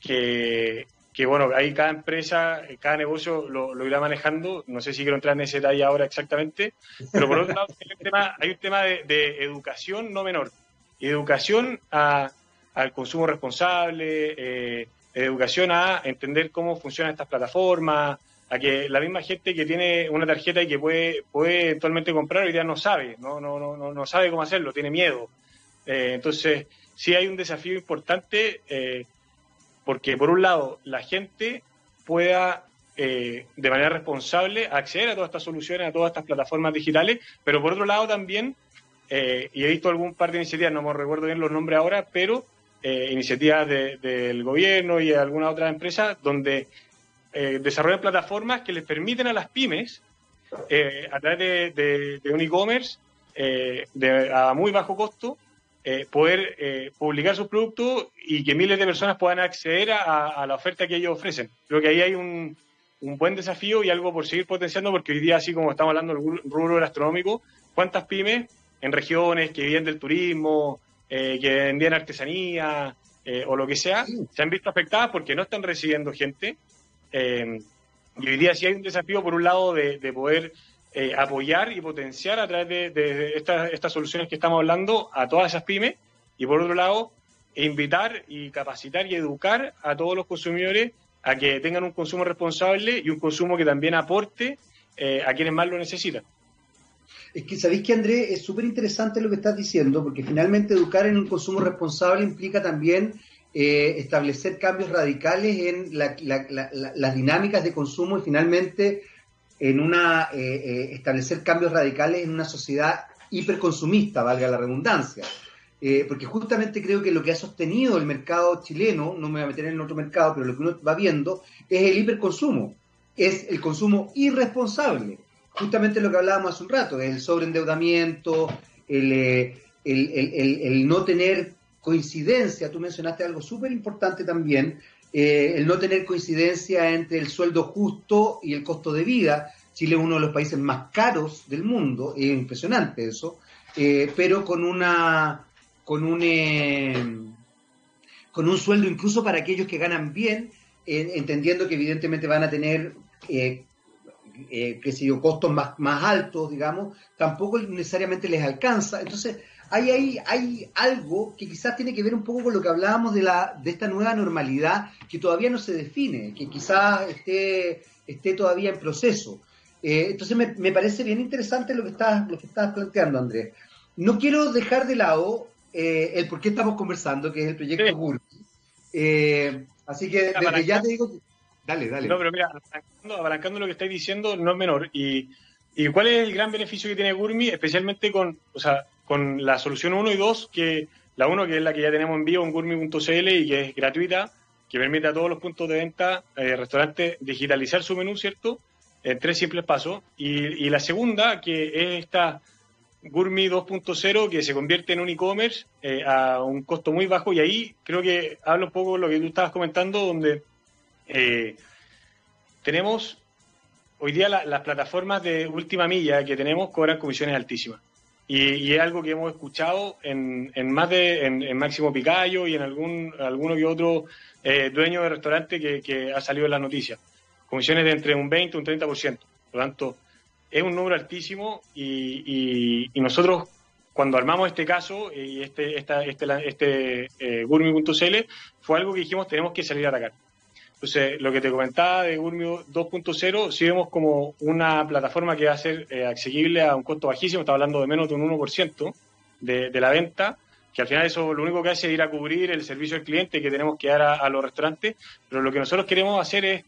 que, que, bueno, ahí cada empresa, cada negocio lo, irá manejando. No sé si quiero entrar en ese detalle ahora exactamente, pero por otro lado hay un tema, hay un tema de, educación no menor. Educación a, al consumo responsable, eh, educación a entender cómo funcionan estas plataformas, a que la misma gente que tiene una tarjeta y que puede, puede eventualmente comprar hoy día no sabe, no, no, no, no sabe cómo hacerlo, tiene miedo. Eh, entonces, sí hay un desafío importante eh, porque por un lado la gente pueda eh, de manera responsable acceder a todas estas soluciones, a todas estas plataformas digitales, pero por otro lado también, eh, y he visto algún par de iniciativas, no me recuerdo bien los nombres ahora, pero iniciativas del gobierno y de alguna otra empresa donde desarrollan plataformas que les permiten a las pymes, a través de, un e-commerce a muy bajo costo, poder publicar sus productos y que miles de personas puedan acceder a, la oferta que ellos ofrecen. Creo que ahí hay un, un buen desafío y algo por seguir potenciando, porque hoy día, así como estamos hablando del rubro gastronómico, ¿cuántas pymes en regiones que viven del turismo, eh, que vendían artesanía eh, o lo que sea, se han visto afectadas porque no están recibiendo gente? Eh, y hoy día sí hay un desafío, por un lado, de, poder apoyar y potenciar a través de, estas, estas soluciones que estamos hablando a todas esas pymes, y por otro lado, invitar y capacitar y educar a todos los consumidores a que tengan un consumo responsable y un consumo que también aporte eh, a quienes más lo necesitan. Es que sabéis que Andrés es súper interesante lo que estás diciendo, porque finalmente educar en un consumo responsable implica también eh, establecer cambios radicales en las dinámicas de consumo y finalmente en una eh, establecer cambios radicales en una sociedad hiperconsumista, valga la redundancia. Eh, porque justamente creo que lo que ha sostenido el mercado chileno, no me voy a meter en otro mercado, pero lo que uno va viendo es el hiperconsumo, es el consumo irresponsable. Justamente lo que hablábamos hace un rato, el sobreendeudamiento, el, eh, el, no tener coincidencia, tú mencionaste algo súper importante también, eh, el no tener coincidencia entre el sueldo justo y el costo de vida. Chile es uno de los países más caros del mundo, es impresionante eso, pero con una con un, eh, con un sueldo incluso para aquellos que ganan bien, eh, entendiendo que evidentemente van a tener, eh, eh sé yo, costos más, más altos, digamos, tampoco necesariamente les alcanza. Entonces, hay, hay, hay algo que quizás tiene que ver un poco con lo que hablábamos de, la, de esta nueva normalidad que todavía no se define, que quizás esté, esté todavía en proceso. entonces me, me, parece bien interesante lo que estás, lo que estás planteando, Andrés. No quiero dejar de lado eh, el por qué estamos conversando, que es el proyecto Gurmi. Eh, así que desde ya te digo... Dale, dale. No, pero mira, abalancando, lo que estáis diciendo, no es menor. Y, y, cuál es el gran beneficio que tiene Gurmi, especialmente con, o sea, con la solución 1 y 2, que la 1 que es la que ya tenemos en vivo en gurmi.cl y que es gratuita, que permite a todos los puntos de venta, eh, restaurantes, digitalizar su menú, ¿cierto? En tres simples pasos. Y, y la segunda, que es esta Gurmi 2.0 que se convierte en un e-commerce eh, a un costo muy bajo y ahí creo que hablo un poco de lo que tú estabas comentando donde eh, tenemos hoy día las plataformas de última milla que tenemos cobran comisiones altísimas y, es algo que hemos escuchado en, más de en, Máximo Picayo y en algún alguno que otro eh, dueño de restaurante que, que ha salido en las noticias comisiones de entre un 20 y un 30%. Por lo tanto, es un número altísimo y, nosotros cuando armamos este caso y este, esta, este, este eh, Gurmi.cl fue algo que dijimos tenemos que salir a atacar. Entonces, lo que te comentaba de Gurmi 2.0, sí vemos como una plataforma que va a ser eh, accesible a un costo bajísimo, está hablando de menos de un 1% de, de la venta, que al final eso lo único que hace es ir a cubrir el servicio al cliente que tenemos que dar a, los restaurantes, pero lo que nosotros queremos hacer es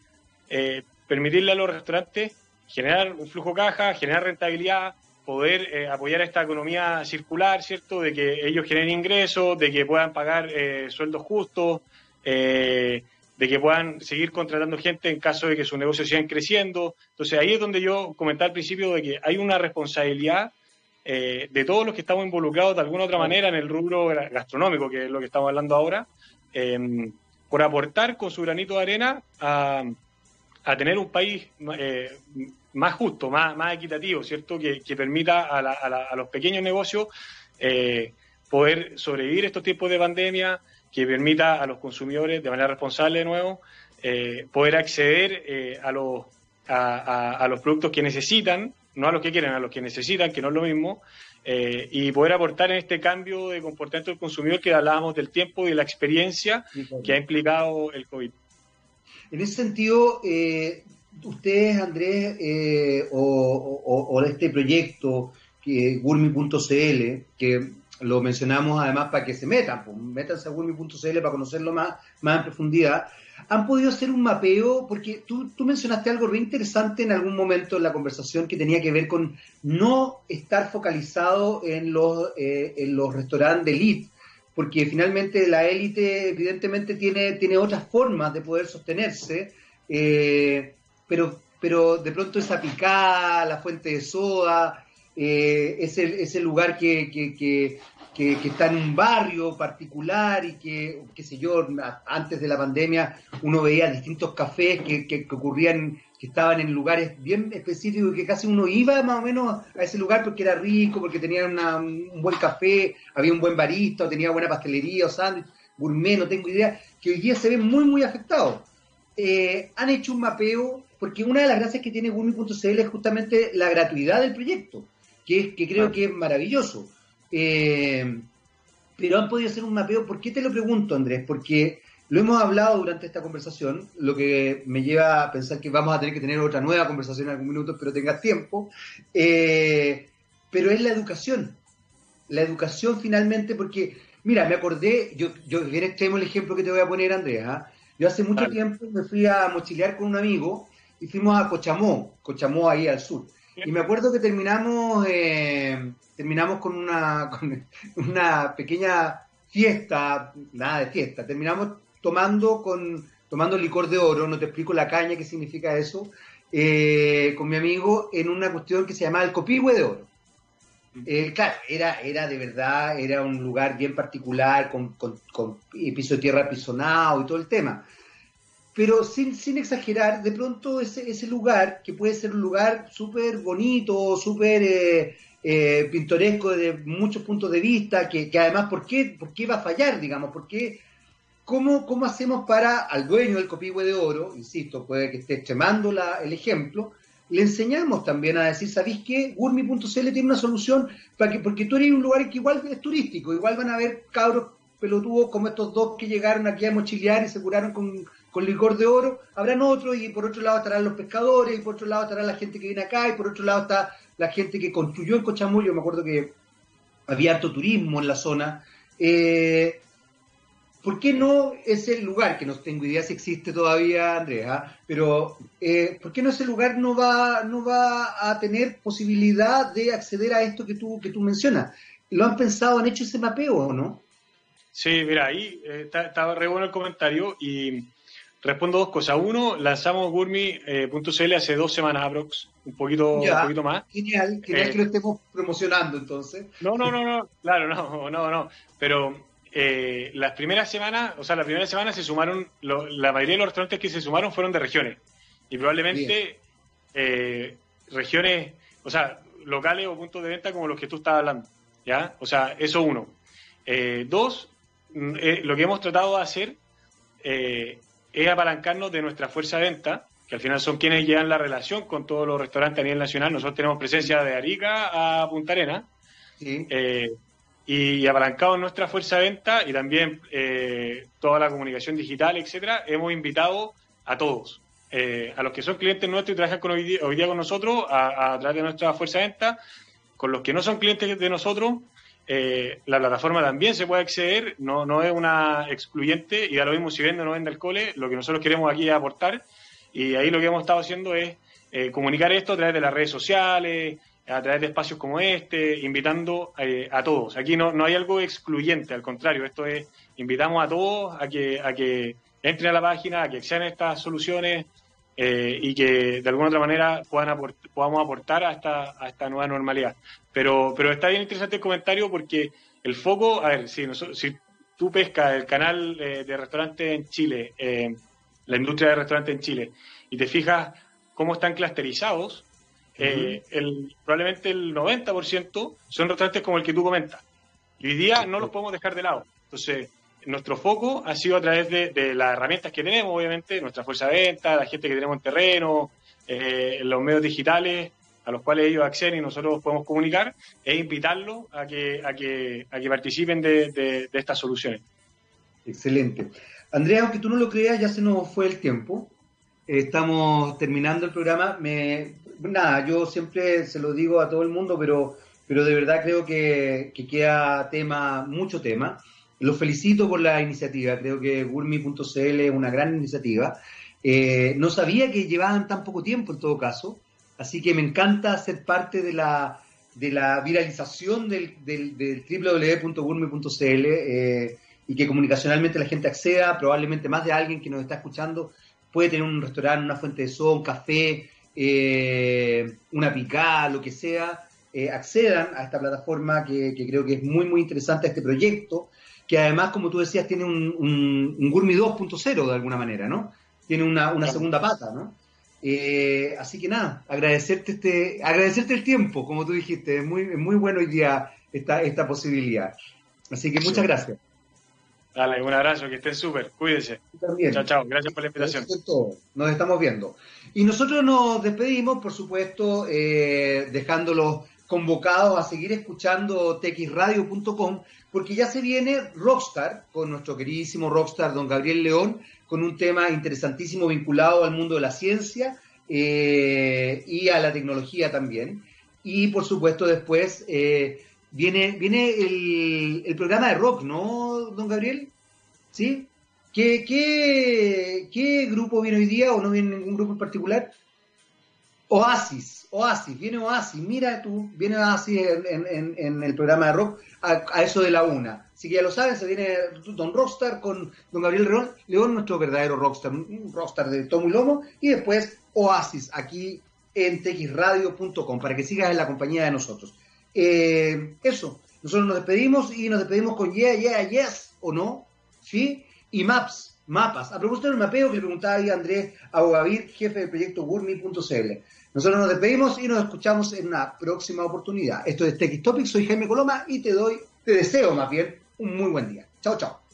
eh, permitirle a los restaurantes generar un flujo caja, generar rentabilidad, poder eh, apoyar esta economía circular, ¿cierto? De que ellos generen ingresos, de que puedan pagar eh, sueldos justos, eh, de que puedan seguir contratando gente en caso de que sus negocios sigan creciendo. Entonces ahí es donde yo comentaba al principio de que hay una responsabilidad de todos los que estamos involucrados de alguna otra manera en el rubro gastronómico, que es lo que estamos hablando ahora, por aportar con su granito de arena a a tener un país eh, más justo, más, más equitativo, ¿cierto? Que, permita a, los pequeños negocios eh, poder sobrevivir estos tiempos de pandemia, que permita a los consumidores, de manera responsable de nuevo, eh, poder acceder a, los, a, los productos que necesitan, no a los que quieren, a los que necesitan, que no es lo mismo, y poder aportar en este cambio de comportamiento del consumidor que hablábamos del tiempo y de la experiencia que ha implicado el COVID. En ese sentido, eh, ustedes, Andrés, eh, o, este proyecto, que Gurmi.cl, que lo mencionamos además para que se metan, pues, métanse a Gurmi.cl para conocerlo más, más en profundidad. Han podido hacer un mapeo, porque tú, tú mencionaste algo re interesante en algún momento en la conversación que tenía que ver con no estar focalizado en los, eh, en los restaurantes de elite, porque finalmente la élite evidentemente tiene, tiene otras formas de poder sostenerse, eh, pero, pero de pronto esa picada, la fuente de soda, eh, ese, lugar que, que, está en un barrio particular y que, qué sé yo, antes de la pandemia uno veía distintos cafés que, que, ocurrían, que estaban en lugares bien específicos y que casi uno iba más o menos a ese lugar porque era rico, porque tenía un buen café, había un buen barista, tenía buena pastelería o sándwich, gourmet, no tengo idea, que hoy día se ven muy, muy afectados. Eh, han hecho un mapeo, porque una de las gracias que tiene Gourmet.cl es justamente la gratuidad del proyecto, que, que creo que es maravilloso. Eh, pero han podido hacer un mapeo. ¿Por qué te lo pregunto, Andrés? Porque lo hemos hablado durante esta conversación, lo que me lleva a pensar que vamos a tener que tener otra nueva conversación en algún minuto, pero tengas tiempo. Eh, pero es la educación. La educación finalmente, porque, mira, me acordé, yo, yo bien extremo el ejemplo que te voy a poner, Andrés. ¿ah? Yo hace mucho tiempo me fui a mochilear con un amigo y fuimos a Cochamó, Cochamó ahí al sur. Y me acuerdo que terminamos, eh, terminamos con una, con una pequeña fiesta, nada de fiesta, terminamos tomando con tomando licor de oro, no te explico la caña, qué significa eso, eh, con mi amigo en una cuestión que se llamaba el copihue de oro. Eh, claro, era, era de verdad, era un lugar bien particular, con, con, con piso de tierra apisonado y todo el tema pero sin, sin exagerar, de pronto ese, ese lugar, que puede ser un lugar súper bonito, súper eh, eh, pintoresco desde muchos puntos de vista, que, además, ¿por qué, ¿por qué va a fallar, digamos? ¿Por qué, cómo, ¿Cómo hacemos para al dueño del copihue de oro, insisto, puede que esté extremando la, el ejemplo, le enseñamos también a decir, ¿sabéis qué? Gurmi.cl tiene una solución para que, porque tú eres un lugar que igual es turístico, igual van a ver cabros pelotudos como estos dos que llegaron aquí a mochilear y se curaron con con licor de oro, habrán otros y por otro lado estarán los pescadores y por otro lado estará la gente que viene acá y por otro lado está la gente que construyó en Cochamullo, me acuerdo que había harto turismo en la zona. Eh, ¿Por qué no ese lugar, que no tengo idea si existe todavía, Andrés, ¿ah? pero eh, ¿por qué no ese lugar no va, no va a tener posibilidad de acceder a esto que tú, que tú mencionas? ¿Lo han pensado, han hecho ese mapeo o no? Sí, mira, ahí eh, está, re bueno el comentario y Respondo dos cosas. Uno, lanzamos Gurmi.cl hace dos semanas aprox, un poquito, un poquito más. Genial, genial eh, que lo estemos promocionando entonces. No, no, no, no, claro, no, no, no. Pero eh, las primeras semanas, o sea, las primeras semanas se sumaron, la mayoría de los restaurantes que se sumaron fueron de regiones. Y probablemente eh, regiones, o sea, locales o puntos de venta como los que tú estabas hablando. ¿Ya? O sea, eso uno. dos, mm, lo que hemos tratado de hacer es apalancarnos de nuestra fuerza de venta, que al final son quienes llevan la relación con todos los restaurantes a nivel nacional. Nosotros tenemos presencia de Arica a Punta Arena. Eh, y apalancado en nuestra fuerza de venta y también eh, toda la comunicación digital, etcétera, hemos invitado a todos, eh, a los que son clientes nuestros y trabajan con hoy, día, con nosotros a, a, través de nuestra fuerza de venta, con los que no son clientes de nosotros, eh, la plataforma también se puede acceder, no, no es una excluyente y da lo mismo si vende o no vende alcohol, lo que nosotros queremos aquí es aportar y ahí lo que hemos estado haciendo es eh, comunicar esto a través de las redes sociales, a través de espacios como este, invitando eh, a todos. Aquí no, no hay algo excluyente, al contrario, esto es, invitamos a todos a que, a que entren a la página, a que accedan estas soluciones y que de alguna otra manera puedan podamos aportar a esta, a esta nueva normalidad. Pero, pero está bien interesante el comentario porque el foco, a ver, si, si tú pescas el canal eh, de restaurantes en Chile, eh, la industria de restaurantes en Chile, y te fijas cómo están clusterizados, eh, el, probablemente el 90% son restaurantes como el que tú comentas. Y hoy día no los podemos dejar de lado. Entonces, nuestro foco ha sido a través de, las herramientas que tenemos, obviamente, nuestra fuerza de venta, la gente que tenemos en terreno, los medios digitales, a los cuales ellos acceden y nosotros podemos comunicar, e invitarlos a que, a que, a que participen de, estas soluciones. Excelente. Andrea, aunque tú no lo creas, ya se nos fue el tiempo. Estamos terminando el programa. Me, nada, yo siempre se lo digo a todo el mundo, pero pero de verdad creo que, queda tema, mucho tema. Los felicito por la iniciativa, creo que Gurmi.cl es una gran iniciativa. Eh, no sabía que llevaban tan poco tiempo en todo caso, así que me encanta ser parte de la, de la viralización del, del, del eh, y que comunicacionalmente la gente acceda, probablemente más de alguien que nos está escuchando puede tener un restaurante, una fuente de sol, un café, eh, una picada, lo que sea, eh, accedan a esta plataforma que, creo que es muy, muy interesante, este proyecto, que además, como tú decías, tiene un, un, un 2.0 de alguna manera, ¿no? Tiene una, una segunda pata, ¿no? Eh, así que nada, agradecerte este, agradecerte el tiempo, como tú dijiste, es muy, muy bueno hoy día esta, esta posibilidad. Así que muchas gracias. Dale, un abrazo, que estén súper, cuídense. Chao, chao, gracias por la invitación. Nos estamos viendo. Y nosotros nos despedimos, por supuesto, eh, dejándolos convocados a seguir escuchando texradio.com, porque ya se viene Rockstar, con nuestro queridísimo Rockstar, don Gabriel León, con un tema interesantísimo vinculado al mundo de la ciencia eh, y a la tecnología también. Y por supuesto después eh, viene, viene el, el, programa de rock, ¿no, don Gabriel? ¿Sí? ¿Qué, qué, qué grupo viene hoy día o no viene ningún grupo en particular? Oasis, Oasis, viene Oasis, mira tú, viene Oasis en, el programa de rock a, eso de la una. Así que ya lo saben, se viene Don Rockstar con Don Gabriel León, León, nuestro verdadero rockstar, un rockstar de tomo y lomo, y después Oasis aquí en texradio.com para que sigas en la compañía de nosotros. Eh, eso, nosotros nos despedimos y nos despedimos con yeah, yeah, yes, o no, ¿sí? Y Maps, mapas. A propósito del mapeo que le preguntaba ahí Andrés Abogavir, jefe del proyecto Gurmi.cl. Nosotros nos despedimos y nos escuchamos en una próxima oportunidad. Esto es Topics, soy Jaime Coloma y te doy, te deseo más bien, un muy buen día. Chao, chao.